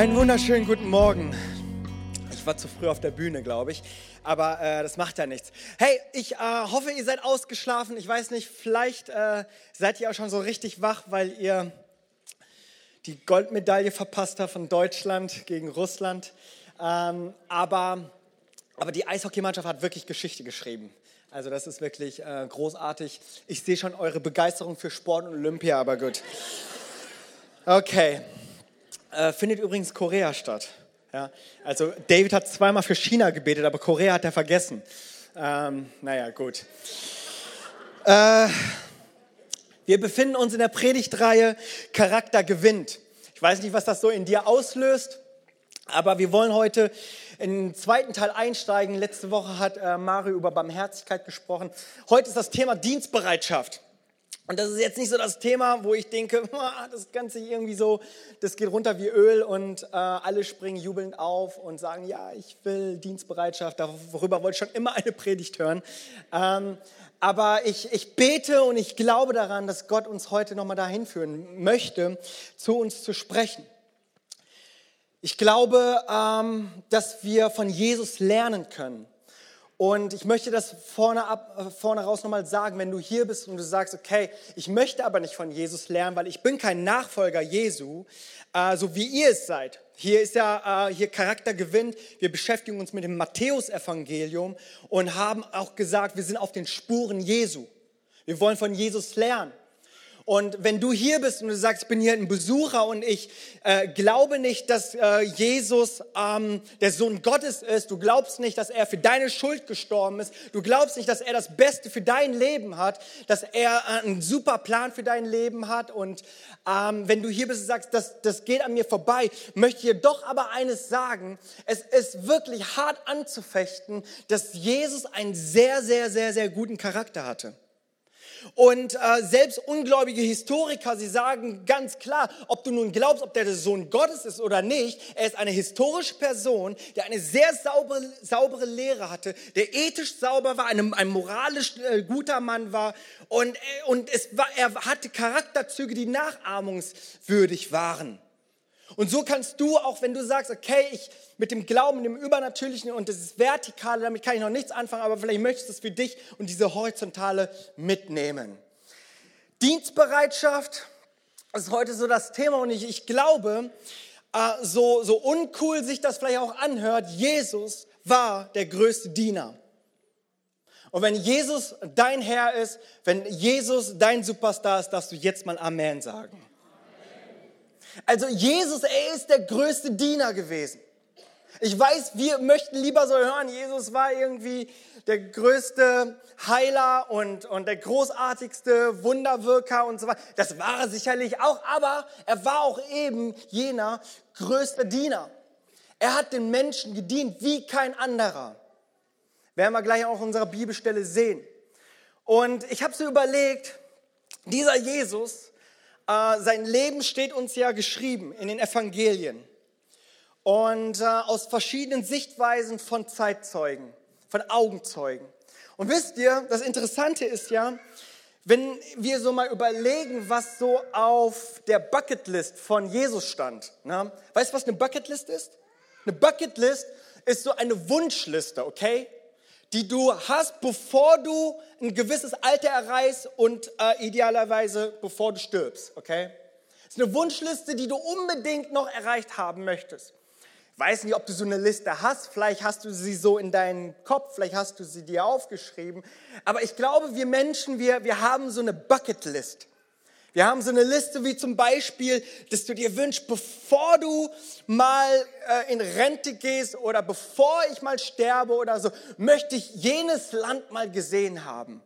Einen wunderschönen guten Morgen. Ich war zu früh auf der Bühne, glaube ich, aber äh, das macht ja nichts. Hey, ich äh, hoffe, ihr seid ausgeschlafen. Ich weiß nicht, vielleicht äh, seid ihr auch schon so richtig wach, weil ihr die Goldmedaille verpasst habt von Deutschland gegen Russland. Ähm, aber, aber die Eishockeymannschaft hat wirklich Geschichte geschrieben. Also das ist wirklich äh, großartig. Ich sehe schon eure Begeisterung für Sport und Olympia, aber gut. Okay. Äh, findet übrigens Korea statt. Ja, also David hat zweimal für China gebetet, aber Korea hat er vergessen. Ähm, naja, gut. Äh, wir befinden uns in der Predigtreihe Charakter gewinnt. Ich weiß nicht, was das so in dir auslöst, aber wir wollen heute in den zweiten Teil einsteigen. Letzte Woche hat äh, Mario über Barmherzigkeit gesprochen. Heute ist das Thema Dienstbereitschaft. Und das ist jetzt nicht so das Thema, wo ich denke, das Ganze irgendwie so, das geht runter wie Öl und äh, alle springen jubelnd auf und sagen, ja, ich will Dienstbereitschaft, darüber wollte ich schon immer eine Predigt hören. Ähm, aber ich, ich bete und ich glaube daran, dass Gott uns heute nochmal dahin führen möchte, zu uns zu sprechen. Ich glaube, ähm, dass wir von Jesus lernen können. Und ich möchte das vorne, ab, äh, vorne raus nochmal sagen, wenn du hier bist und du sagst, okay, ich möchte aber nicht von Jesus lernen, weil ich bin kein Nachfolger Jesu, äh, so wie ihr es seid. Hier ist ja, äh, hier Charakter gewinnt. Wir beschäftigen uns mit dem Matthäusevangelium und haben auch gesagt, wir sind auf den Spuren Jesu. Wir wollen von Jesus lernen. Und wenn du hier bist und du sagst, ich bin hier ein Besucher und ich äh, glaube nicht, dass äh, Jesus ähm, der Sohn Gottes ist, du glaubst nicht, dass er für deine Schuld gestorben ist, du glaubst nicht, dass er das Beste für dein Leben hat, dass er äh, einen super Plan für dein Leben hat und ähm, wenn du hier bist und sagst, das, das geht an mir vorbei, möchte ich dir doch aber eines sagen, es ist wirklich hart anzufechten, dass Jesus einen sehr, sehr, sehr, sehr guten Charakter hatte. Und äh, selbst ungläubige Historiker, sie sagen ganz klar, ob du nun glaubst, ob der der Sohn Gottes ist oder nicht, er ist eine historische Person, der eine sehr saubere, saubere Lehre hatte, der ethisch sauber war, ein, ein moralisch äh, guter Mann war und, äh, und es war, er hatte Charakterzüge, die nachahmungswürdig waren. Und so kannst du, auch wenn du sagst, okay, ich mit dem Glauben, dem Übernatürlichen und das Vertikale, damit kann ich noch nichts anfangen, aber vielleicht möchtest du es für dich und diese Horizontale mitnehmen. Dienstbereitschaft ist heute so das Thema und ich, ich glaube, äh, so, so uncool sich das vielleicht auch anhört, Jesus war der größte Diener. Und wenn Jesus dein Herr ist, wenn Jesus dein Superstar ist, darfst du jetzt mal Amen sagen. Also Jesus, er ist der größte Diener gewesen. Ich weiß, wir möchten lieber so hören, Jesus war irgendwie der größte Heiler und, und der großartigste Wunderwirker und so weiter. Das war er sicherlich auch, aber er war auch eben jener größte Diener. Er hat den Menschen gedient wie kein anderer. Werden wir gleich auch in unserer Bibelstelle sehen. Und ich habe so überlegt, dieser Jesus, sein Leben steht uns ja geschrieben in den Evangelien. Und äh, aus verschiedenen Sichtweisen von Zeitzeugen, von Augenzeugen. Und wisst ihr, das Interessante ist ja, wenn wir so mal überlegen, was so auf der Bucketlist von Jesus stand. Ne? Weißt du, was eine Bucketlist ist? Eine Bucketlist ist so eine Wunschliste, okay? Die du hast, bevor du ein gewisses Alter erreichst und äh, idealerweise bevor du stirbst, okay? Das ist eine Wunschliste, die du unbedingt noch erreicht haben möchtest. Ich weiß nicht, ob du so eine Liste hast, vielleicht hast du sie so in deinem Kopf, vielleicht hast du sie dir aufgeschrieben, aber ich glaube, wir Menschen, wir, wir haben so eine Bucketlist. Wir haben so eine Liste wie zum Beispiel, dass du dir wünschst, bevor du mal äh, in Rente gehst oder bevor ich mal sterbe oder so, möchte ich jenes Land mal gesehen haben.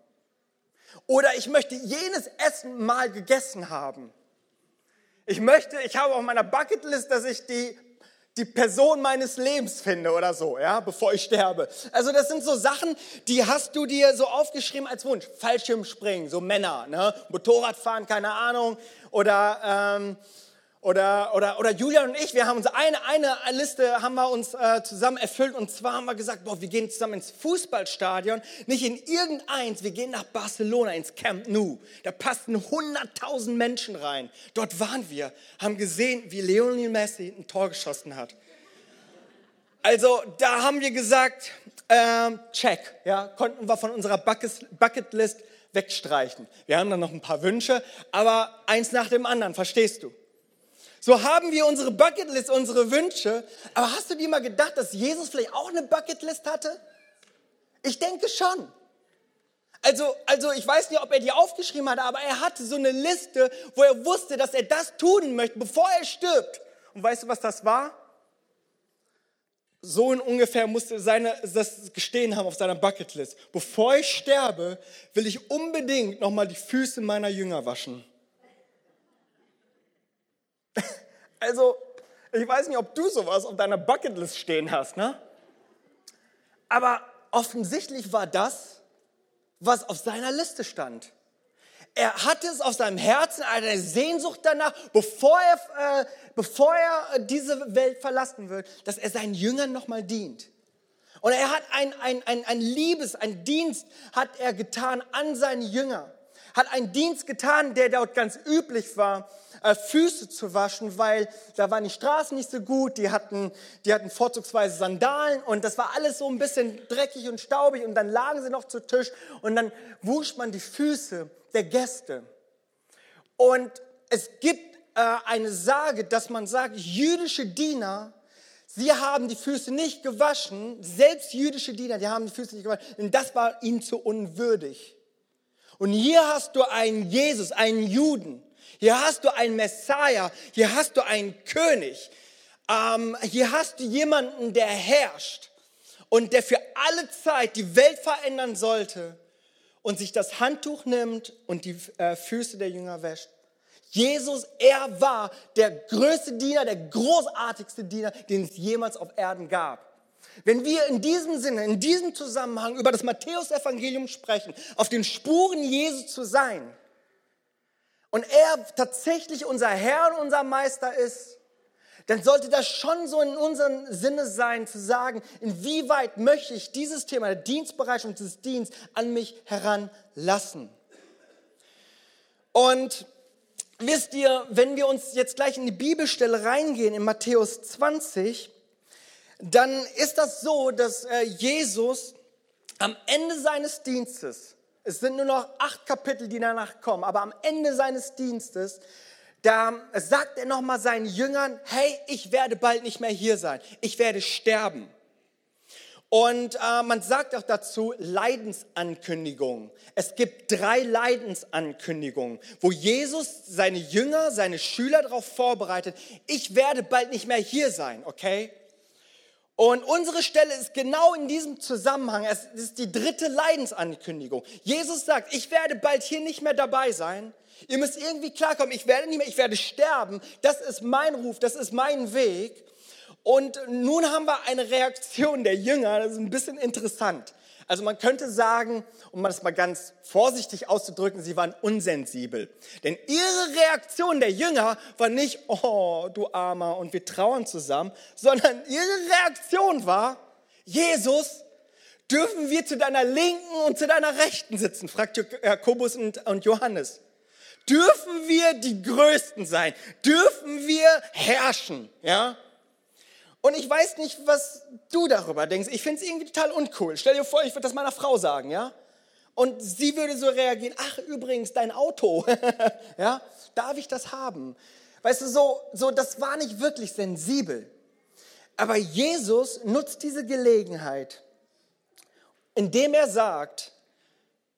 Oder ich möchte jenes Essen mal gegessen haben. Ich möchte, ich habe auf meiner Bucketlist, dass ich die die Person meines Lebens finde oder so, ja, bevor ich sterbe. Also das sind so Sachen, die hast du dir so aufgeschrieben als Wunsch. Fallschirmspringen, so Männer, ne? Motorradfahren, keine Ahnung, oder ähm, Oder, oder, oder Julian und ich, wir haben uns eine, eine Liste haben wir uns äh, zusammen erfüllt und zwar haben wir gesagt, boah, wir gehen zusammen ins Fußballstadion, nicht in irgendeins, wir gehen nach Barcelona ins Camp Nou. Da passten 100.000 Menschen rein. Dort waren wir, haben gesehen, wie Lionel Messi ein Tor geschossen hat. Also da haben wir gesagt, ähm, check, ja, konnten wir von unserer Bucketlist wegstreichen. Wir haben dann noch ein paar Wünsche, aber eins nach dem anderen, verstehst du? So haben wir unsere Bucketlist, unsere Wünsche. Aber hast du dir mal gedacht, dass Jesus vielleicht auch eine Bucketlist hatte? Ich denke schon. Also, also ich weiß nicht, ob er die aufgeschrieben hat, aber er hatte so eine Liste, wo er wusste, dass er das tun möchte, bevor er stirbt. Und weißt du, was das war? So ungefähr musste seine, das gestehen haben auf seiner Bucketlist. Bevor ich sterbe, will ich unbedingt nochmal die Füße meiner Jünger waschen. Also, ich weiß nicht, ob du sowas auf deiner Bucketlist stehen hast, ne? Aber offensichtlich war das, was auf seiner Liste stand. Er hatte es auf seinem Herzen, eine Sehnsucht danach, bevor er, äh, bevor er diese Welt verlassen wird, dass er seinen Jüngern nochmal dient. Und er hat ein, ein, ein, ein Liebes, ein Dienst hat er getan an seine Jünger. Hat einen Dienst getan, der dort ganz üblich war äh, Füße zu waschen, weil da waren die Straßen nicht so gut, die hatten, die hatten vorzugsweise Sandalen und das war alles so ein bisschen dreckig und staubig und dann lagen sie noch zu Tisch und dann wusch man die Füße der Gäste. Und es gibt äh, eine Sage, dass man sagt, jüdische Diener, sie haben die Füße nicht gewaschen, selbst jüdische Diener, die haben die Füße nicht gewaschen, denn das war ihnen zu unwürdig. Und hier hast du einen Jesus, einen Juden, hier hast du einen Messiah, hier hast du einen König, ähm, hier hast du jemanden, der herrscht und der für alle Zeit die Welt verändern sollte und sich das Handtuch nimmt und die äh, Füße der Jünger wäscht. Jesus, er war der größte Diener, der großartigste Diener, den es jemals auf Erden gab. Wenn wir in diesem Sinne, in diesem Zusammenhang über das Matthäusevangelium sprechen, auf den Spuren Jesu zu sein, und er tatsächlich unser Herr und unser Meister ist, dann sollte das schon so in unserem Sinne sein, zu sagen, inwieweit möchte ich dieses Thema der Dienstbereitschaft des Dienstes an mich heranlassen. Und wisst ihr, wenn wir uns jetzt gleich in die Bibelstelle reingehen, in Matthäus 20, dann ist das so, dass äh, Jesus am Ende seines Dienstes es sind nur noch acht Kapitel, die danach kommen. Aber am Ende seines Dienstes, da sagt er nochmal seinen Jüngern, hey, ich werde bald nicht mehr hier sein. Ich werde sterben. Und äh, man sagt auch dazu Leidensankündigungen. Es gibt drei Leidensankündigungen, wo Jesus seine Jünger, seine Schüler darauf vorbereitet, ich werde bald nicht mehr hier sein, okay? Und unsere Stelle ist genau in diesem Zusammenhang. Es ist die dritte Leidensankündigung. Jesus sagt, ich werde bald hier nicht mehr dabei sein. Ihr müsst irgendwie klarkommen, ich werde nicht mehr, ich werde sterben. Das ist mein Ruf, das ist mein Weg. Und nun haben wir eine Reaktion der Jünger, das ist ein bisschen interessant. Also man könnte sagen, um das mal ganz vorsichtig auszudrücken, sie waren unsensibel. Denn ihre Reaktion der Jünger war nicht, oh, du Armer, und wir trauern zusammen, sondern ihre Reaktion war, Jesus, dürfen wir zu deiner Linken und zu deiner Rechten sitzen? fragt Jakobus und Johannes. Dürfen wir die Größten sein? Dürfen wir herrschen? Ja? Und ich weiß nicht, was du darüber denkst. Ich finde es irgendwie total uncool. Stell dir vor, ich würde das meiner Frau sagen, ja? Und sie würde so reagieren, ach übrigens, dein Auto, ja? Darf ich das haben? Weißt du, so, so, das war nicht wirklich sensibel. Aber Jesus nutzt diese Gelegenheit, indem er sagt,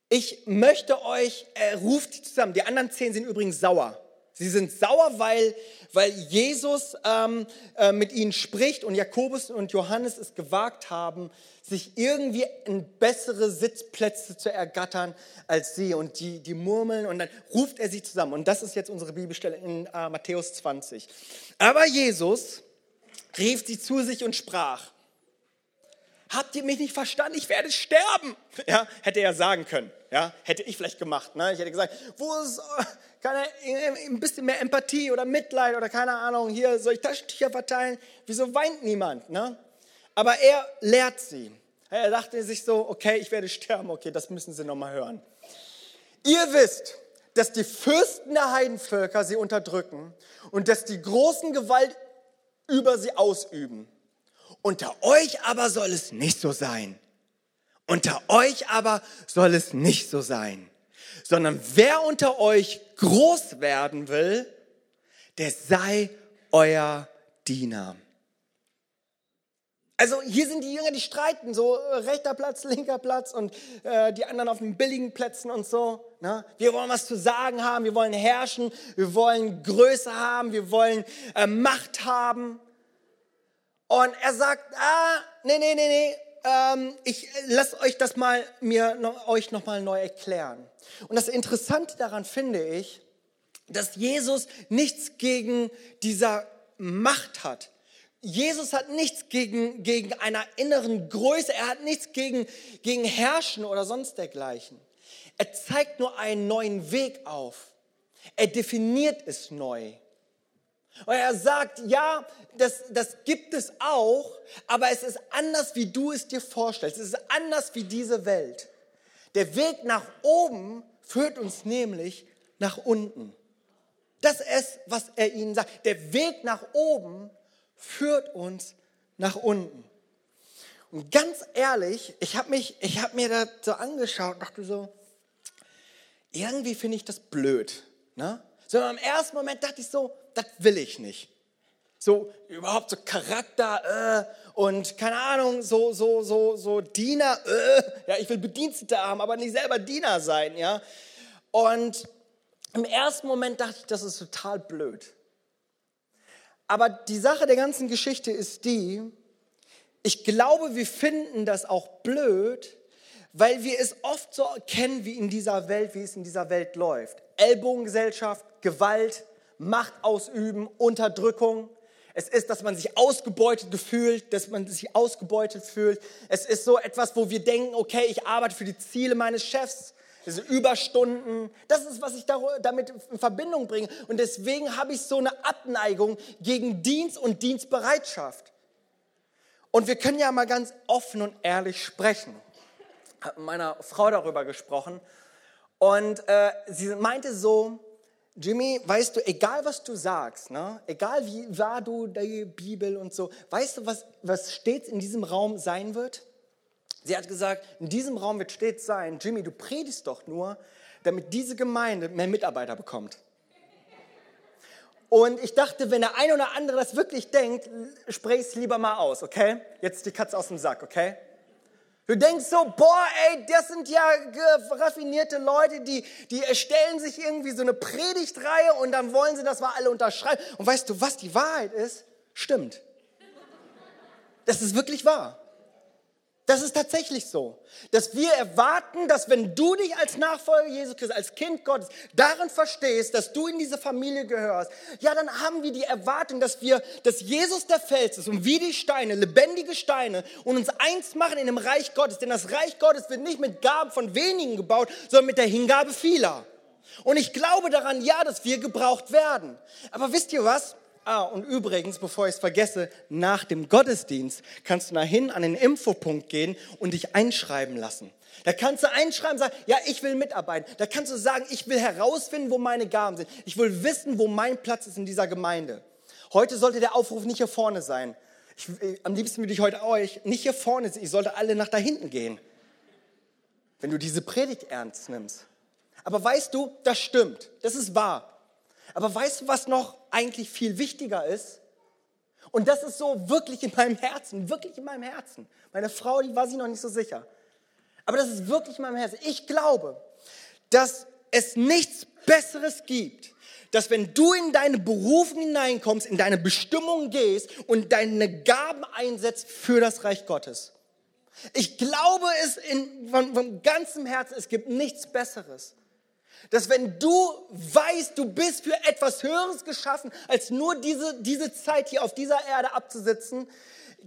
ich möchte euch, er ruft zusammen. Die anderen zehn sind übrigens sauer. Sie sind sauer, weil, weil Jesus ähm, äh, mit ihnen spricht und Jakobus und Johannes es gewagt haben, sich irgendwie in bessere Sitzplätze zu ergattern als sie. Und die, die murmeln und dann ruft er sie zusammen. Und das ist jetzt unsere Bibelstelle in äh, Matthäus 20. Aber Jesus rief sie zu sich und sprach, habt ihr mich nicht verstanden? Ich werde sterben. Ja, hätte er sagen können. Ja, hätte ich vielleicht gemacht. Ne? Ich hätte gesagt, wo ist äh, keine, ein bisschen mehr Empathie oder Mitleid oder keine Ahnung, hier soll ich Taschentücher verteilen? Wieso weint niemand? Ne? Aber er lehrt sie. Er dachte sich so, okay, ich werde sterben, okay, das müssen sie nochmal hören. Ihr wisst, dass die Fürsten der Heidenvölker sie unterdrücken und dass die großen Gewalt über sie ausüben. Unter euch aber soll es nicht so sein. Unter euch aber soll es nicht so sein, sondern wer unter euch groß werden will, der sei euer Diener. Also hier sind die Jünger, die streiten, so äh, rechter Platz, linker Platz und äh, die anderen auf den billigen Plätzen und so. Ne? Wir wollen was zu sagen haben, wir wollen herrschen, wir wollen Größe haben, wir wollen äh, Macht haben. Und er sagt, ah, nee, nee, nee, nee, ähm, ich lasse euch das mal, mir noch, euch nochmal neu erklären. Und das Interessante daran finde ich, dass Jesus nichts gegen dieser Macht hat Jesus hat nichts gegen, gegen einer inneren Größe, er hat nichts gegen, gegen Herrschen oder sonst dergleichen. Er zeigt nur einen neuen Weg auf. Er definiert es neu. Und er sagt, ja, das, das gibt es auch, aber es ist anders, wie du es dir vorstellst. Es ist anders wie diese Welt. Der Weg nach oben führt uns nämlich nach unten. Das ist, was er ihnen sagt. Der Weg nach oben führt uns nach unten. Und ganz ehrlich, ich habe hab mir das so angeschaut und dachte so, irgendwie finde ich das blöd. Ne? So im ersten Moment dachte ich so, das will ich nicht. So überhaupt so Charakter äh, und keine Ahnung, so, so, so, so Diener. Äh, ja, ich will Bedienstete haben, aber nicht selber Diener sein. Ja? Und im ersten Moment dachte ich, das ist total blöd. Aber die Sache der ganzen Geschichte ist die, ich glaube, wir finden das auch blöd, weil wir es oft so kennen wie in dieser Welt, wie es in dieser Welt läuft. Ellbogengesellschaft, Gewalt, Macht ausüben, Unterdrückung. Es ist, dass man sich ausgebeutet gefühlt, dass man sich ausgebeutet fühlt. Es ist so etwas, wo wir denken, okay, ich arbeite für die Ziele meines Chefs diese Überstunden, das ist, was ich damit in Verbindung bringe. Und deswegen habe ich so eine Abneigung gegen Dienst und Dienstbereitschaft. Und wir können ja mal ganz offen und ehrlich sprechen. Ich habe mit meiner Frau darüber gesprochen und äh, sie meinte so, Jimmy, weißt du, egal was du sagst, ne, egal wie wahr du die Bibel und so, weißt du, was, was stets in diesem Raum sein wird? Sie hat gesagt, in diesem Raum wird stets sein, Jimmy, du predigst doch nur, damit diese Gemeinde mehr Mitarbeiter bekommt. Und ich dachte, wenn der eine oder andere das wirklich denkt, sprich es lieber mal aus, okay? Jetzt die Katze aus dem Sack, okay? Du denkst so, boah, ey, das sind ja raffinierte Leute, die, die erstellen sich irgendwie so eine Predigtreihe und dann wollen sie, dass wir alle unterschreiben. Und weißt du, was die Wahrheit ist? Stimmt. Das ist wirklich wahr. Das ist tatsächlich so, dass wir erwarten, dass wenn du dich als Nachfolger Jesus Christus, als Kind Gottes darin verstehst, dass du in diese Familie gehörst, ja, dann haben wir die Erwartung, dass wir, dass Jesus der Fels ist und wie die Steine, lebendige Steine und uns eins machen in dem Reich Gottes. Denn das Reich Gottes wird nicht mit Gaben von wenigen gebaut, sondern mit der Hingabe vieler. Und ich glaube daran, ja, dass wir gebraucht werden. Aber wisst ihr was? Ah, und übrigens, bevor ich es vergesse, nach dem Gottesdienst kannst du dahin an den Infopunkt gehen und dich einschreiben lassen. Da kannst du einschreiben, sagen, ja, ich will mitarbeiten. Da kannst du sagen, ich will herausfinden, wo meine Gaben sind. Ich will wissen, wo mein Platz ist in dieser Gemeinde. Heute sollte der Aufruf nicht hier vorne sein. Ich, äh, am liebsten würde ich heute euch nicht hier vorne sehen. Ich sollte alle nach da hinten gehen. Wenn du diese Predigt ernst nimmst. Aber weißt du, das stimmt. Das ist wahr. Aber weißt du, was noch eigentlich viel wichtiger ist? Und das ist so wirklich in meinem Herzen, wirklich in meinem Herzen. Meine Frau, die war sich noch nicht so sicher. Aber das ist wirklich in meinem Herzen. Ich glaube, dass es nichts Besseres gibt, dass wenn du in deine Berufung hineinkommst, in deine Bestimmung gehst und deine Gaben einsetzt für das Reich Gottes. Ich glaube es in, von, von ganzem Herzen, es gibt nichts Besseres dass wenn du weißt, du bist für etwas Höheres geschaffen, als nur diese, diese Zeit hier auf dieser Erde abzusitzen,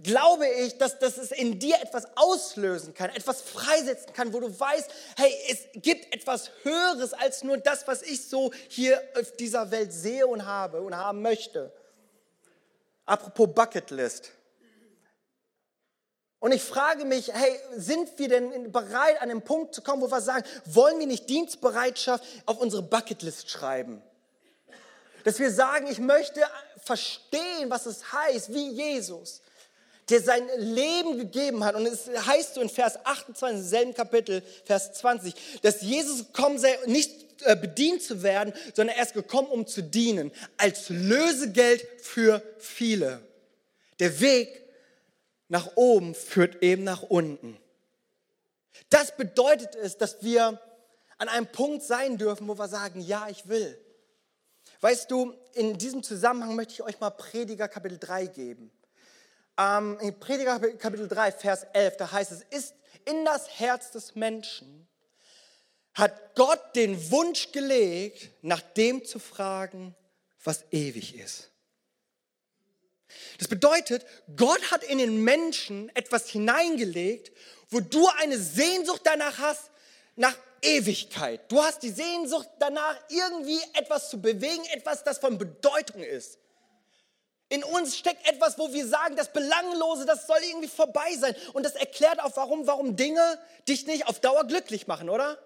glaube ich, dass, dass es in dir etwas auslösen kann, etwas freisetzen kann, wo du weißt, hey, es gibt etwas Höheres als nur das, was ich so hier auf dieser Welt sehe und habe und haben möchte. Apropos Bucketlist. Und ich frage mich, hey, sind wir denn bereit, an den Punkt zu kommen, wo wir sagen, wollen wir nicht Dienstbereitschaft auf unsere Bucketlist schreiben? Dass wir sagen, ich möchte verstehen, was es heißt, wie Jesus, der sein Leben gegeben hat. Und es heißt so in Vers 28, selben Kapitel, Vers 20, dass Jesus gekommen sei, nicht äh, bedient zu werden, sondern er ist gekommen, um zu dienen, als Lösegeld für viele. Der Weg nach oben führt eben nach unten. Das bedeutet es, dass wir an einem Punkt sein dürfen, wo wir sagen, ja, ich will. Weißt du, in diesem Zusammenhang möchte ich euch mal Prediger Kapitel 3 geben. Ähm, in Prediger Kapitel 3, Vers 11, da heißt es, ist in das Herz des Menschen, hat Gott den Wunsch gelegt, nach dem zu fragen, was ewig ist. Das bedeutet, Gott hat in den Menschen etwas hineingelegt, wo du eine Sehnsucht danach hast, nach Ewigkeit. Du hast die Sehnsucht danach, irgendwie etwas zu bewegen, etwas, das von Bedeutung ist. In uns steckt etwas, wo wir sagen, das Belanglose, das soll irgendwie vorbei sein. Und das erklärt auch, warum, warum Dinge dich nicht auf Dauer glücklich machen, oder?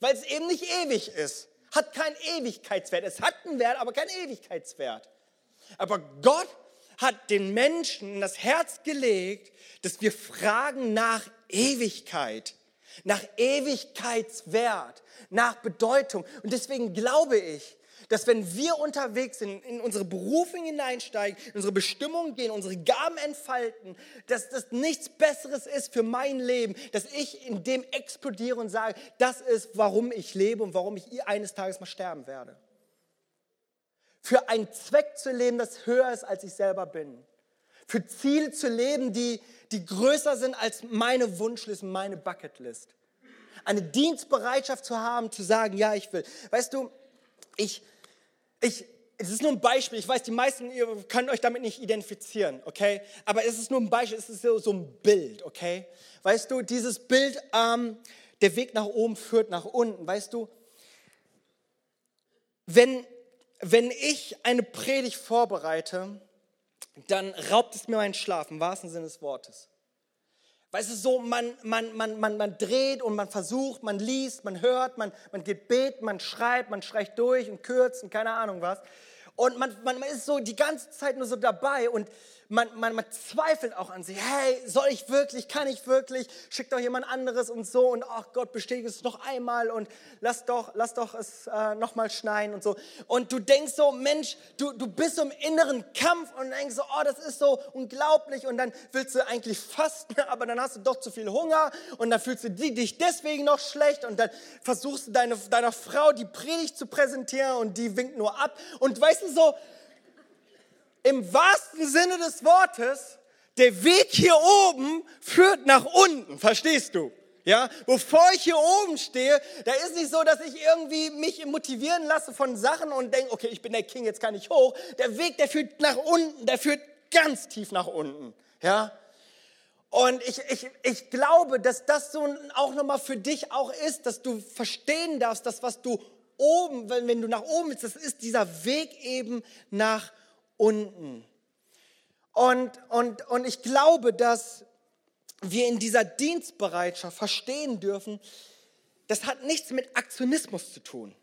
Weil es eben nicht ewig ist. Hat keinen Ewigkeitswert. Es hat einen Wert, aber keinen Ewigkeitswert. Aber Gott hat den Menschen in das Herz gelegt, dass wir fragen nach Ewigkeit nach Ewigkeitswert, nach Bedeutung. Und deswegen glaube ich, dass wenn wir unterwegs sind, in unsere Berufung hineinsteigen, in unsere Bestimmung gehen, unsere Gaben entfalten, dass das nichts Besseres ist für mein Leben, dass ich in dem explodiere und sage, das ist, warum ich lebe und warum ich eines Tages mal sterben werde. Für einen Zweck zu leben, das höher ist, als ich selber bin. Für Ziele zu leben, die, die größer sind als meine Wunschliste, meine Bucketlist. Eine Dienstbereitschaft zu haben, zu sagen, ja, ich will. Weißt du, ich, ich, es ist nur ein Beispiel. Ich weiß, die meisten, ihr könnt euch damit nicht identifizieren, okay? Aber es ist nur ein Beispiel, es ist so, so ein Bild, okay? Weißt du, dieses Bild, ähm, der Weg nach oben führt nach unten, weißt du? Wenn, wenn ich eine Predigt vorbereite, dann raubt es mir meinen Schlaf, im wahrsten Sinne des Wortes. Weißt du, so man, man, man, man, man dreht und man versucht, man liest, man hört, man, man geht beten, man schreibt, man streicht durch und kürzt und keine Ahnung was. Und man, man ist so die ganze Zeit nur so dabei und man, man, man zweifelt auch an sich. Hey, soll ich wirklich, kann ich wirklich? Schickt doch jemand anderes und so und ach Gott, bestätige es noch einmal und lass doch, lass doch es äh, nochmal schneien und so. Und du denkst so, Mensch, du, du bist so im inneren Kampf und denkst so, oh, das ist so unglaublich und dann willst du eigentlich fasten, aber dann hast du doch zu viel Hunger und dann fühlst du dich deswegen noch schlecht und dann versuchst du deine, deiner Frau die Predigt zu präsentieren und die winkt nur ab und weißt du so, im wahrsten Sinne des Wortes, der Weg hier oben führt nach unten. Verstehst du? Ja, bevor ich hier oben stehe, da ist nicht so, dass ich irgendwie mich motivieren lasse von Sachen und denke, okay, ich bin der King, jetzt kann ich hoch. Der Weg, der führt nach unten, der führt ganz tief nach unten. Ja, und ich, ich, ich glaube, dass das so auch nochmal für dich auch ist, dass du verstehen darfst, dass was du oben, wenn, wenn du nach oben bist, das ist dieser Weg eben nach unten. Und, und, und ich glaube, dass wir in dieser Dienstbereitschaft verstehen dürfen, das hat nichts mit Aktionismus zu tun.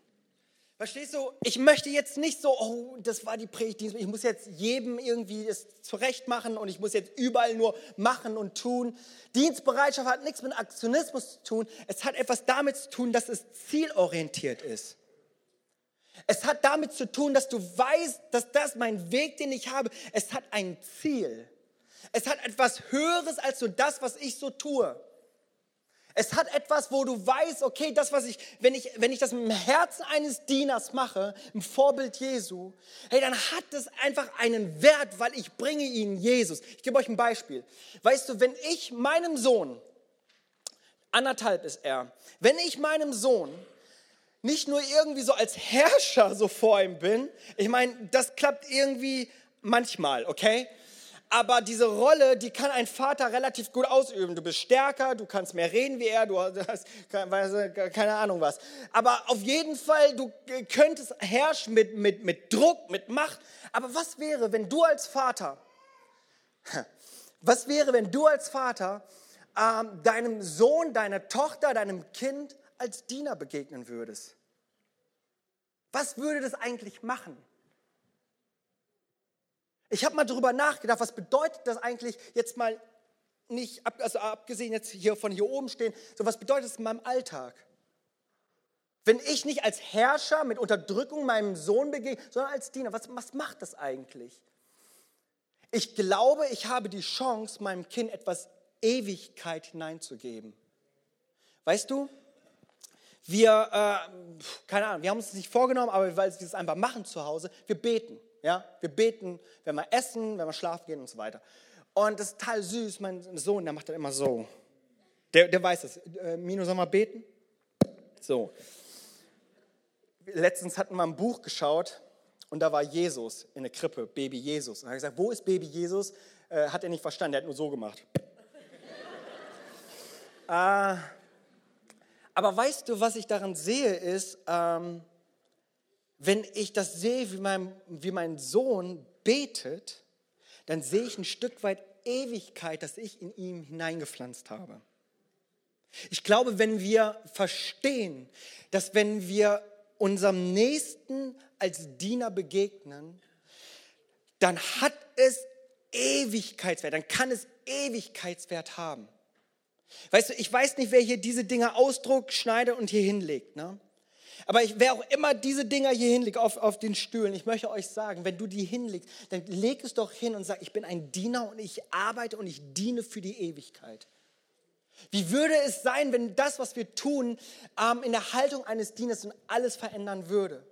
Verstehst du? Ich möchte jetzt nicht so, oh, das war die Predigt, ich muss jetzt jedem irgendwie es zurecht machen und ich muss jetzt überall nur machen und tun. Dienstbereitschaft hat nichts mit Aktionismus zu tun. Es hat etwas damit zu tun, dass es zielorientiert ist. Es hat damit zu tun, dass du weißt, dass das mein Weg, den ich habe, es hat ein Ziel. Es hat etwas Höheres als so das, was ich so tue. Es hat etwas, wo du weißt, okay, das, was ich, wenn ich, wenn ich das mit dem Herzen eines Dieners mache, im Vorbild Jesu, hey, dann hat es einfach einen Wert, weil ich bringe ihn Jesus. Ich gebe euch ein Beispiel. Weißt du, wenn ich meinem Sohn, anderthalb ist er, wenn ich meinem Sohn nicht nur irgendwie so als Herrscher so vor ihm bin. Ich meine, das klappt irgendwie manchmal, okay? aber diese Rolle, die kann ein Vater relativ gut ausüben. Du bist stärker, du kannst mehr reden wie er, du hast keine Ahnung was. Aber auf jeden Fall, du könntest herrschen mit, mit, mit Druck, mit Macht. Aber was wäre, wenn du als Vater, was wäre, wenn du als Vater ähm, deinem Sohn, deiner Tochter, deinem Kind als Diener begegnen würdest? Was würde das eigentlich machen? Ich habe mal darüber nachgedacht, was bedeutet das eigentlich jetzt mal nicht, also abgesehen jetzt hier von hier oben stehen, so was bedeutet es in meinem Alltag? Wenn ich nicht als Herrscher mit Unterdrückung meinem Sohn begegne, sondern als Diener, was, was macht das eigentlich? Ich glaube, ich habe die Chance, meinem Kind etwas Ewigkeit hineinzugeben. Weißt du, wir, äh, keine Ahnung, wir haben uns das nicht vorgenommen, aber weil wir es einfach machen zu Hause, wir beten. Ja? Wir beten, wenn wir essen, wenn wir schlafen gehen und so weiter. Und das ist total süß. Mein Sohn, der macht dann immer so. Der, der weiß es. Äh, Mino, soll mal beten? So. Letztens hatten wir ein Buch geschaut und da war Jesus in der Krippe, Baby Jesus. Und er hat gesagt, wo ist Baby Jesus? Äh, hat er nicht verstanden, er hat nur so gemacht. äh, aber weißt du, was ich daran sehe, ist, ähm, wenn ich das sehe, wie mein, wie mein Sohn betet, dann sehe ich ein Stück weit Ewigkeit, das ich in ihm hineingepflanzt habe. Ich glaube, wenn wir verstehen, dass wenn wir unserem Nächsten als Diener begegnen, dann hat es Ewigkeitswert, dann kann es Ewigkeitswert haben. Weißt du, ich weiß nicht, wer hier diese Dinge ausdruckt, schneidet und hier hinlegt. Ne? Aber ich, wer auch immer diese Dinger hier hinlegt auf, auf den Stühlen, ich möchte euch sagen, wenn du die hinlegst, dann leg es doch hin und sag, ich bin ein Diener und ich arbeite und ich diene für die Ewigkeit. Wie würde es sein, wenn das, was wir tun, ähm, in der Haltung eines Dieners alles verändern würde?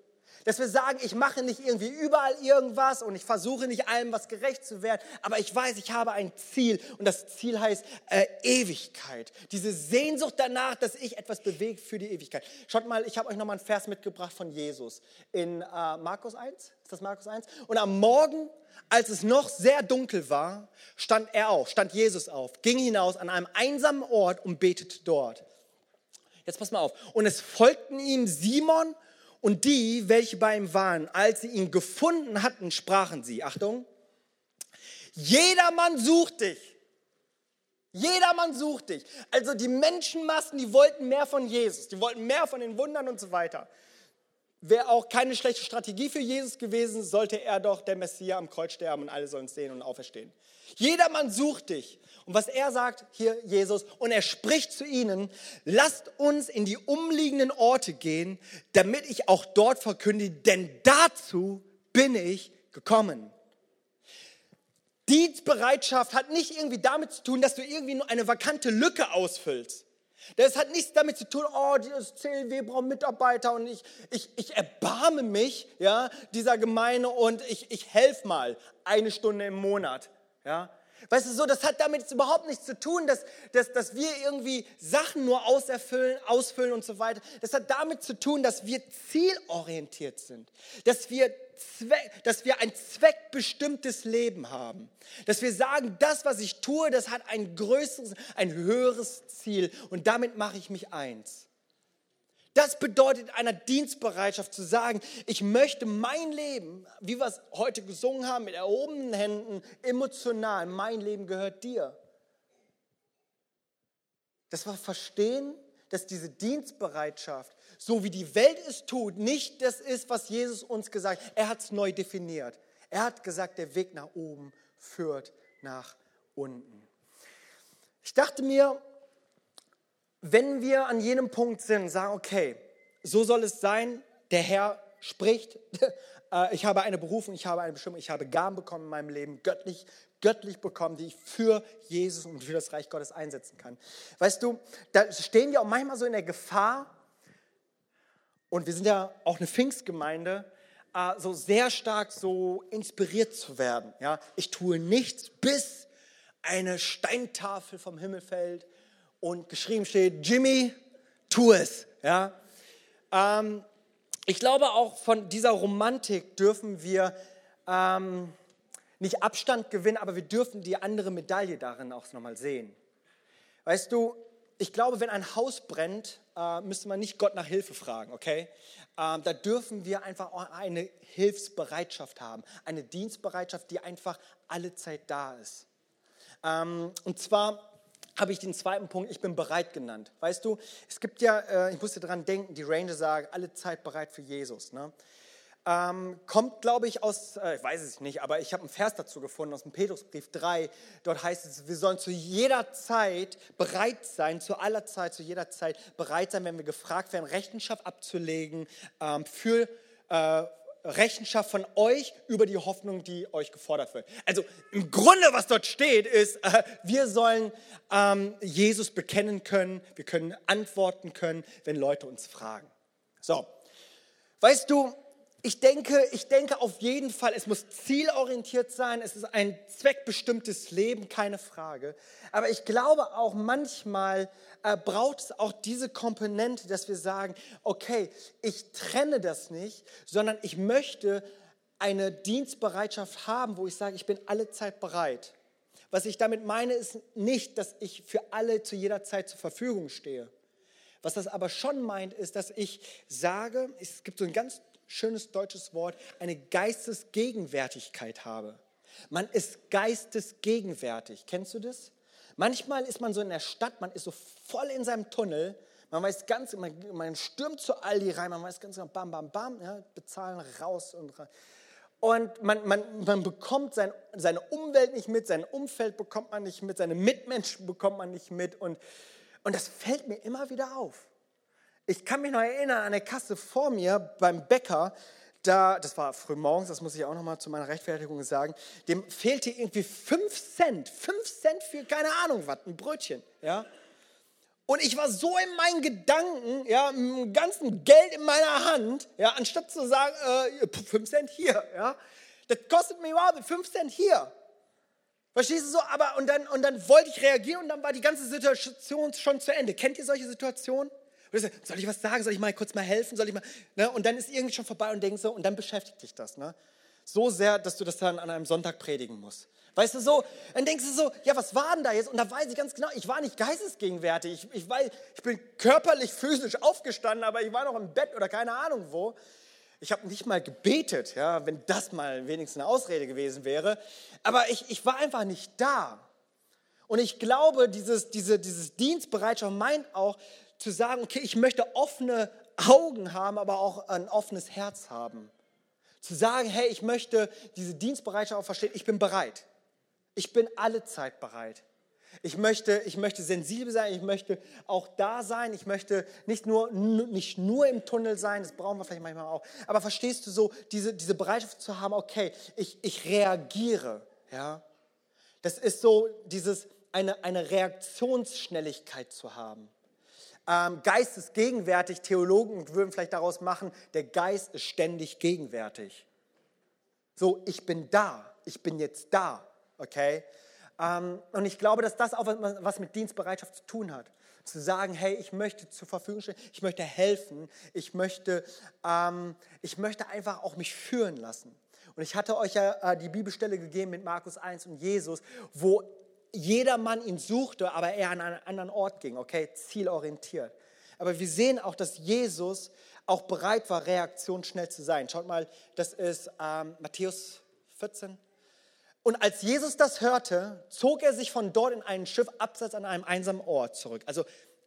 Dass wir sagen, ich mache nicht irgendwie überall irgendwas und ich versuche nicht allem was gerecht zu werden, aber ich weiß, ich habe ein Ziel und das Ziel heißt äh, Ewigkeit. Diese Sehnsucht danach, dass ich etwas bewege für die Ewigkeit. Schaut mal, ich habe euch nochmal einen Vers mitgebracht von Jesus in äh, Markus 1. Ist das Markus 1? Und am Morgen, als es noch sehr dunkel war, stand er auf, stand Jesus auf, ging hinaus an einem einsamen Ort und betete dort. Jetzt pass mal auf. Und es folgten ihm Simon und die, welche bei ihm waren, als sie ihn gefunden hatten, sprachen sie, Achtung, jedermann sucht dich. Jedermann sucht dich. Also die Menschenmassen, die wollten mehr von Jesus, die wollten mehr von den Wundern und so weiter. Wäre auch keine schlechte Strategie für Jesus gewesen, sollte er doch der Messias am Kreuz sterben und alle sollen sehen und auferstehen. Jedermann sucht dich. Und was er sagt, hier Jesus, und er spricht zu ihnen, lasst uns in die umliegenden Orte gehen, damit ich auch dort verkündige, denn dazu bin ich gekommen. Dienstbereitschaft hat nicht irgendwie damit zu tun, dass du irgendwie nur eine vakante Lücke ausfüllst. Das hat nichts damit zu tun, oh, dieses CLW braucht Mitarbeiter und ich, ich, ich erbarme mich ja, dieser Gemeinde und ich, ich helfe mal eine Stunde im Monat. Ja? Weißt du, so, das hat damit überhaupt nichts zu tun, dass, dass, dass wir irgendwie Sachen nur auserfüllen, ausfüllen und so weiter. Das hat damit zu tun, dass wir zielorientiert sind, dass wir, Zweck, dass wir ein zweckbestimmtes Leben haben, dass wir sagen, das, was ich tue, das hat ein größeres, ein höheres Ziel und damit mache ich mich eins. Das bedeutet einer Dienstbereitschaft zu sagen, ich möchte mein Leben, wie wir es heute gesungen haben, mit erhobenen Händen, emotional, mein Leben gehört dir. Das war verstehen, dass diese Dienstbereitschaft, so wie die Welt es tut, nicht das ist, was Jesus uns gesagt hat. Er hat es neu definiert. Er hat gesagt, der Weg nach oben führt nach unten. Ich dachte mir, wenn wir an jenem Punkt sind, sagen, okay, so soll es sein, der Herr spricht, äh, ich habe eine Berufung, ich habe eine Bestimmung, ich habe Gaben bekommen in meinem Leben, göttlich, göttlich bekommen, die ich für Jesus und für das Reich Gottes einsetzen kann. Weißt du, da stehen wir auch manchmal so in der Gefahr, und wir sind ja auch eine Pfingstgemeinde, äh, so sehr stark so inspiriert zu werden. Ja? Ich tue nichts, bis eine Steintafel vom Himmel fällt und geschrieben steht, Jimmy, tu es. Ja? Ähm, ich glaube, auch von dieser Romantik dürfen wir ähm, nicht Abstand gewinnen, aber wir dürfen die andere Medaille darin auch nochmal sehen. Weißt du, ich glaube, wenn ein Haus brennt, äh, müsste man nicht Gott nach Hilfe fragen, okay? Ähm, da dürfen wir einfach eine Hilfsbereitschaft haben, eine Dienstbereitschaft, die einfach alle Zeit da ist. Ähm, und zwar habe ich den zweiten Punkt, ich bin bereit genannt. Weißt du, es gibt ja, äh, ich musste daran denken, die Ranger sagen, alle Zeit bereit für Jesus. Ne? Ähm, kommt, glaube ich, aus, äh, ich weiß es nicht, aber ich habe einen Vers dazu gefunden aus dem Petrusbrief 3. Dort heißt es, wir sollen zu jeder Zeit bereit sein, zu aller Zeit, zu jeder Zeit bereit sein, wenn wir gefragt werden, Rechenschaft abzulegen ähm, für äh, Rechenschaft von euch über die Hoffnung, die euch gefordert wird. Also im Grunde, was dort steht, ist, äh, wir sollen ähm, Jesus bekennen können, wir können antworten können, wenn Leute uns fragen. So, weißt du, ich denke, ich denke auf jeden Fall, es muss zielorientiert sein, es ist ein zweckbestimmtes Leben, keine Frage. Aber ich glaube auch manchmal äh, braucht es auch diese Komponente, dass wir sagen, okay, ich trenne das nicht, sondern ich möchte eine Dienstbereitschaft haben, wo ich sage, ich bin alle Zeit bereit. Was ich damit meine, ist nicht, dass ich für alle zu jeder Zeit zur Verfügung stehe. Was das aber schon meint, ist, dass ich sage, es gibt so ein ganz schönes deutsches Wort, eine Geistesgegenwärtigkeit habe. Man ist geistesgegenwärtig. Kennst du das? Manchmal ist man so in der Stadt, man ist so voll in seinem Tunnel, man weiß ganz, man, man stürmt zu Aldi rein, man weiß ganz genau, bam, bam, bam, ja, bezahlen raus und rein. Und man, man, man bekommt sein, seine Umwelt nicht mit, sein Umfeld bekommt man nicht mit, seine Mitmenschen bekommt man nicht mit. Und, und das fällt mir immer wieder auf. Ich kann mich noch erinnern an eine Kasse vor mir beim Bäcker, da, das war früh morgens, das muss ich auch noch mal zu meiner Rechtfertigung sagen, dem fehlte irgendwie 5 Cent, 5 Cent für keine Ahnung was, ein Brötchen, ja. Und ich war so in meinen Gedanken, ja, mit dem ganzen Geld in meiner Hand, ja, anstatt zu sagen, äh, 5 Cent hier, ja, das kostet mir überhaupt 5 Cent hier. Verstehst du so? Aber und dann, und dann wollte ich reagieren und dann war die ganze Situation schon zu Ende. Kennt ihr solche Situationen? Soll ich was sagen? Soll ich mal kurz mal helfen? Soll ich mal, ne? Und dann ist irgendwie schon vorbei und denkst so, und dann beschäftigt dich das. Ne? So sehr, dass du das dann an einem Sonntag predigen musst. Weißt du so, dann denkst du so, ja, was war denn da jetzt? Und da weiß ich ganz genau, ich war nicht geistesgegenwärtig. Ich, ich, weiß, ich bin körperlich, physisch aufgestanden, aber ich war noch im Bett oder keine Ahnung wo. Ich habe nicht mal gebetet, ja, wenn das mal wenigstens eine Ausrede gewesen wäre. Aber ich, ich war einfach nicht da. Und ich glaube, dieses, diese, dieses Dienstbereitschaft meint auch, zu sagen, okay, ich möchte offene Augen haben, aber auch ein offenes Herz haben. Zu sagen, hey, ich möchte diese Dienstbereitschaft auch verstehen, ich bin bereit. Ich bin alle Zeit bereit. Ich möchte, ich möchte sensibel sein, ich möchte auch da sein, ich möchte nicht nur, nicht nur im Tunnel sein, das brauchen wir vielleicht manchmal auch, aber verstehst du so, diese, diese Bereitschaft zu haben, okay, ich, ich reagiere, ja. Das ist so dieses, eine, eine Reaktionsschnelligkeit zu haben. Ähm, Geist ist gegenwärtig. Theologen würden vielleicht daraus machen, der Geist ist ständig gegenwärtig. So, ich bin da, ich bin jetzt da, okay? Ähm, und ich glaube, dass das auch was mit Dienstbereitschaft zu tun hat. Zu sagen, hey, ich möchte zur Verfügung stehen, ich möchte helfen, ich möchte, ähm, ich möchte einfach auch mich führen lassen. Und ich hatte euch ja äh, die Bibelstelle gegeben mit Markus 1 und Jesus, wo jeder Mann ihn suchte, aber er an einen anderen Ort ging, okay, zielorientiert. Aber wir sehen auch, dass Jesus auch bereit war, reaktionsschnell zu sein. Schaut mal, das ist ähm, Matthäus 14. Und als Jesus das hörte, zog er sich von dort in ein Schiff abseits an einem einsamen Ort zurück. Also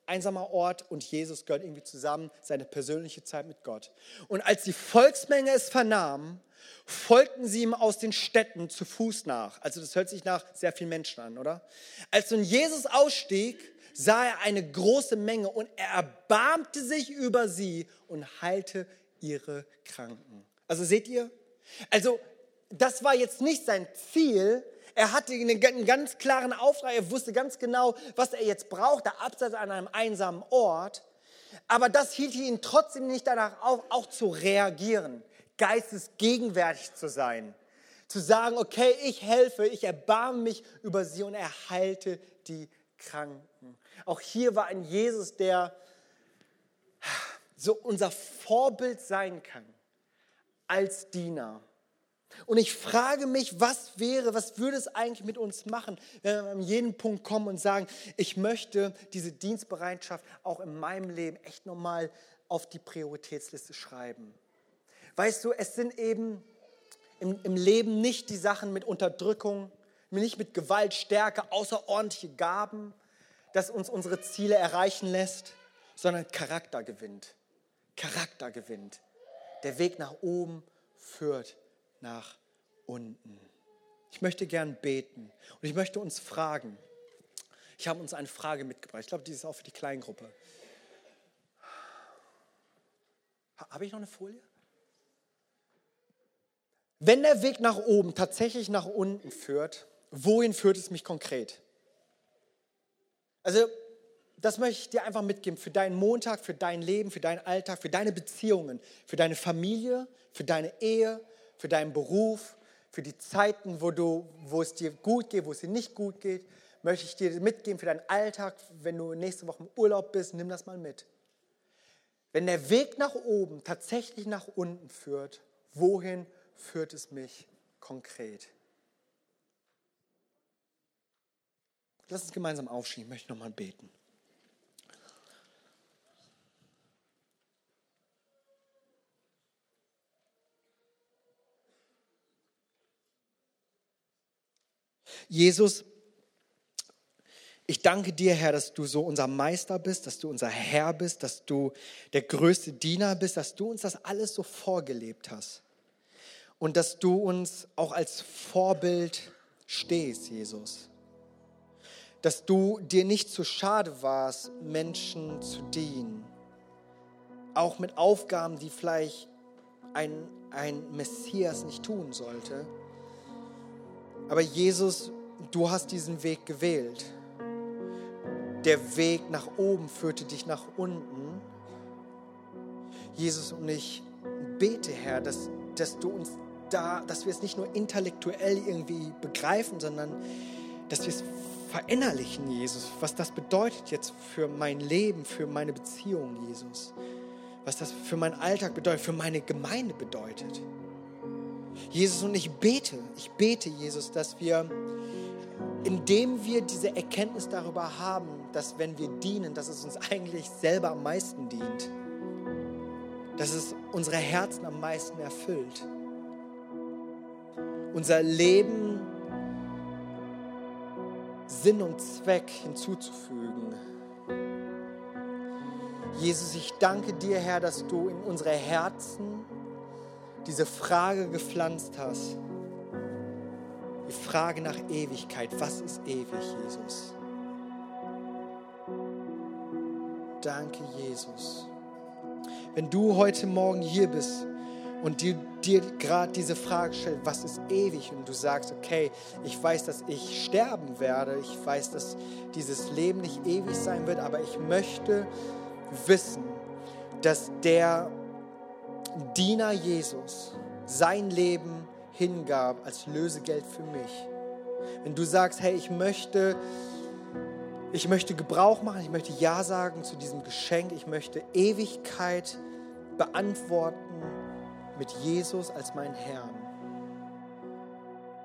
einsamer Ort und Jesus gehört irgendwie zusammen, seine persönliche Zeit mit Gott. Und als die Volksmenge es vernahm, folgten sie ihm aus den Städten zu Fuß nach. Also das hört sich nach sehr vielen Menschen an, oder? Als nun Jesus ausstieg, sah er eine große Menge und er erbarmte sich über sie und heilte ihre Kranken. Also seht ihr? Also das war jetzt nicht sein Ziel. Er hatte einen ganz klaren Auftrag. Er wusste ganz genau, was er jetzt braucht, der Absatz an einem einsamen Ort. Aber das hielt ihn trotzdem nicht danach auf, auch zu reagieren geistesgegenwärtig zu sein. Zu sagen, okay, ich helfe, ich erbarme mich über sie und erhalte die Kranken. Auch hier war ein Jesus, der so unser Vorbild sein kann als Diener. Und ich frage mich, was wäre, was würde es eigentlich mit uns machen, wenn wir an jeden Punkt kommen und sagen, ich möchte diese Dienstbereitschaft auch in meinem Leben echt nochmal auf die Prioritätsliste schreiben. Weißt du, es sind eben im, im Leben nicht die Sachen mit Unterdrückung, nicht mit Gewalt, Stärke, außerordentliche Gaben, das uns unsere Ziele erreichen lässt, sondern Charakter gewinnt. Charakter gewinnt. Der Weg nach oben führt nach unten. Ich möchte gern beten und ich möchte uns fragen. Ich habe uns eine Frage mitgebracht. Ich glaube, die ist auch für die Kleingruppe. Habe ich noch eine Folie? Wenn der Weg nach oben tatsächlich nach unten führt, wohin führt es mich konkret? Also, das möchte ich dir einfach mitgeben für deinen Montag, für dein Leben, für deinen Alltag, für deine Beziehungen, für deine Familie, für deine Ehe, für deinen Beruf, für die Zeiten, wo, du, wo es dir gut geht, wo es dir nicht gut geht. Möchte ich dir mitgeben für deinen Alltag, wenn du nächste Woche im Urlaub bist, nimm das mal mit. Wenn der Weg nach oben tatsächlich nach unten führt, wohin führt es mich konkret? Lass uns gemeinsam aufstehen. Ich möchte nochmal beten. Jesus, ich danke dir, Herr, dass du so unser Meister bist, dass du unser Herr bist, dass du der größte Diener bist, dass du uns das alles so vorgelebt hast. Und dass du uns auch als Vorbild stehst, Jesus. Dass du dir nicht zu schade warst, Menschen zu dienen. Auch mit Aufgaben, die vielleicht ein, ein Messias nicht tun sollte. Aber Jesus, du hast diesen Weg gewählt. Der Weg nach oben führte dich nach unten. Jesus und ich bete, Herr, dass, dass du uns da, dass wir es nicht nur intellektuell irgendwie begreifen, sondern dass wir es verinnerlichen, Jesus, was das bedeutet jetzt für mein Leben, für meine Beziehung, Jesus. Was das für meinen Alltag bedeutet, für meine Gemeinde bedeutet. Jesus, und ich bete, ich bete, Jesus, dass wir, indem wir diese Erkenntnis darüber haben, dass wenn wir dienen, dass es uns eigentlich selber am meisten dient, dass es unsere Herzen am meisten erfüllt, unser Leben Sinn und Zweck hinzuzufügen. Jesus, ich danke dir, Herr, dass du in unsere Herzen diese Frage gepflanzt hast. Die Frage nach Ewigkeit. Was ist ewig, Jesus? Danke, Jesus. Wenn du heute Morgen hier bist und dir, dir gerade diese Frage stellt, was ist ewig? Und du sagst, okay, ich weiß, dass ich sterben werde. Ich weiß, dass dieses Leben nicht ewig sein wird, aber ich möchte wissen, dass der Diener Jesus sein Leben hingab als Lösegeld für mich. Wenn du sagst, hey, ich möchte, ich möchte Gebrauch machen, ich möchte Ja sagen zu diesem Geschenk, ich möchte Ewigkeit beantworten mit Jesus als mein Herrn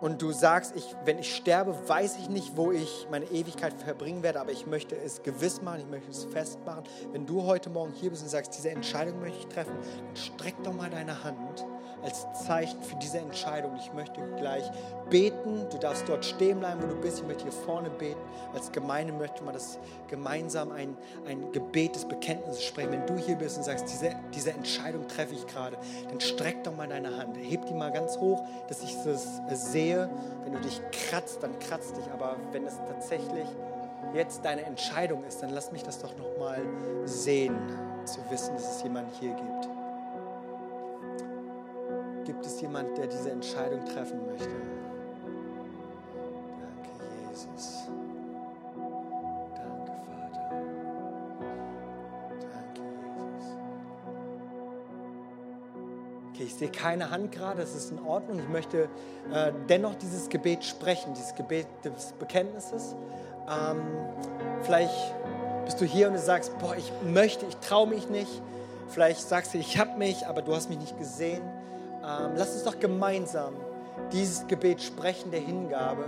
und du sagst, ich, wenn ich sterbe, weiß ich nicht, wo ich meine Ewigkeit verbringen werde, aber ich möchte es gewiss machen, ich möchte es festmachen. Wenn du heute Morgen hier bist und sagst, diese Entscheidung möchte ich treffen, dann streck doch mal deine Hand als Zeichen für diese Entscheidung. Ich möchte gleich beten. Du darfst dort stehen bleiben, wo du bist. Ich möchte hier vorne beten. Als Gemeinde möchte man das gemeinsam ein, ein Gebet des Bekenntnisses sprechen. Wenn du hier bist und sagst, diese, diese Entscheidung treffe ich gerade, dann streck doch mal deine Hand. Heb die mal ganz hoch, dass ich das sehe. Wenn du dich kratzt, dann kratzt dich. Aber wenn es tatsächlich jetzt deine Entscheidung ist, dann lass mich das doch noch mal sehen, zu wissen, dass es jemanden hier gibt. Gibt es jemand, der diese Entscheidung treffen möchte? Danke, Jesus. Danke, Vater. Danke, Jesus. Okay, ich sehe keine Hand gerade, das ist in Ordnung. Ich möchte äh, dennoch dieses Gebet sprechen, dieses Gebet des Bekenntnisses. Ähm, vielleicht bist du hier und du sagst, boah, ich möchte, ich traue mich nicht. Vielleicht sagst du, ich habe mich, aber du hast mich nicht gesehen. Ähm, lass uns doch gemeinsam dieses Gebet sprechen der Hingabe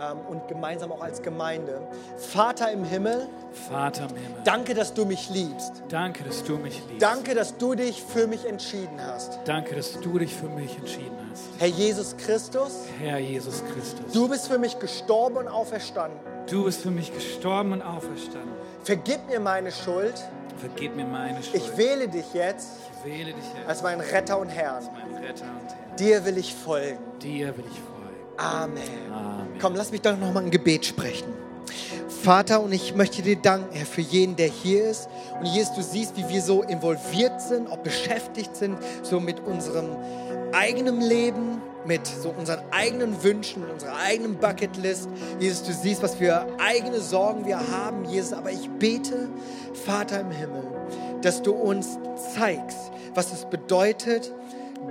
ähm, und gemeinsam auch als Gemeinde. Vater im Himmel, Vater im Himmel, danke, dass du mich liebst. danke, dass du mich liebst. Danke, dass du dich für mich entschieden hast. Danke, dass du dich für mich entschieden hast. Herr Jesus Christus, Herr Jesus Christus, du bist für mich gestorben und auferstanden. du bist für mich gestorben und auferstanden. Vergib mir meine Schuld. Vergib mir meine Schuld. Ich wähle dich jetzt Ich wähle dich Herr, als meinen Retter und Herrn. Retter und Herr. Dir will ich folgen. Dir will ich folgen. Amen. Amen. Komm, lass mich doch noch mal ein Gebet sprechen. Vater, und ich möchte dir danken, Herr, für jeden, der hier ist. Und Jesus, du siehst, wie wir so involviert sind, auch beschäftigt sind, so mit unserem eigenen Leben, mit so unseren eigenen Wünschen, mit unserer eigenen Bucketlist. Jesus, du siehst, was für eigene Sorgen wir haben, Jesus. Aber ich bete, Vater im Himmel, dass du uns zeigst, was es bedeutet,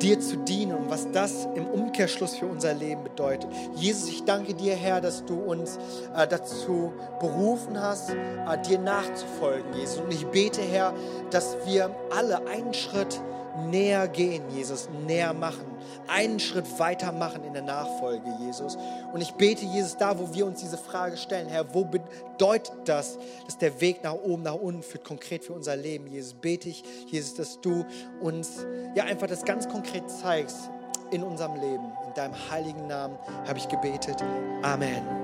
dir zu dienen und was das im Umkehrschluss für unser Leben bedeutet. Jesus, ich danke dir, Herr, dass du uns äh, dazu berufen hast, äh, dir nachzufolgen, Jesus. Und ich bete, Herr, dass wir alle einen Schritt näher gehen, Jesus, näher machen, einen Schritt weiter machen in der Nachfolge, Jesus. Und ich bete, Jesus, da, wo wir uns diese Frage stellen, Herr, wo bedeutet das, dass der Weg nach oben, nach unten führt, konkret für unser Leben, Jesus, bete ich, Jesus, dass du uns ja einfach das ganz konkret zeigst in unserem Leben. In deinem heiligen Namen habe ich gebetet. Amen.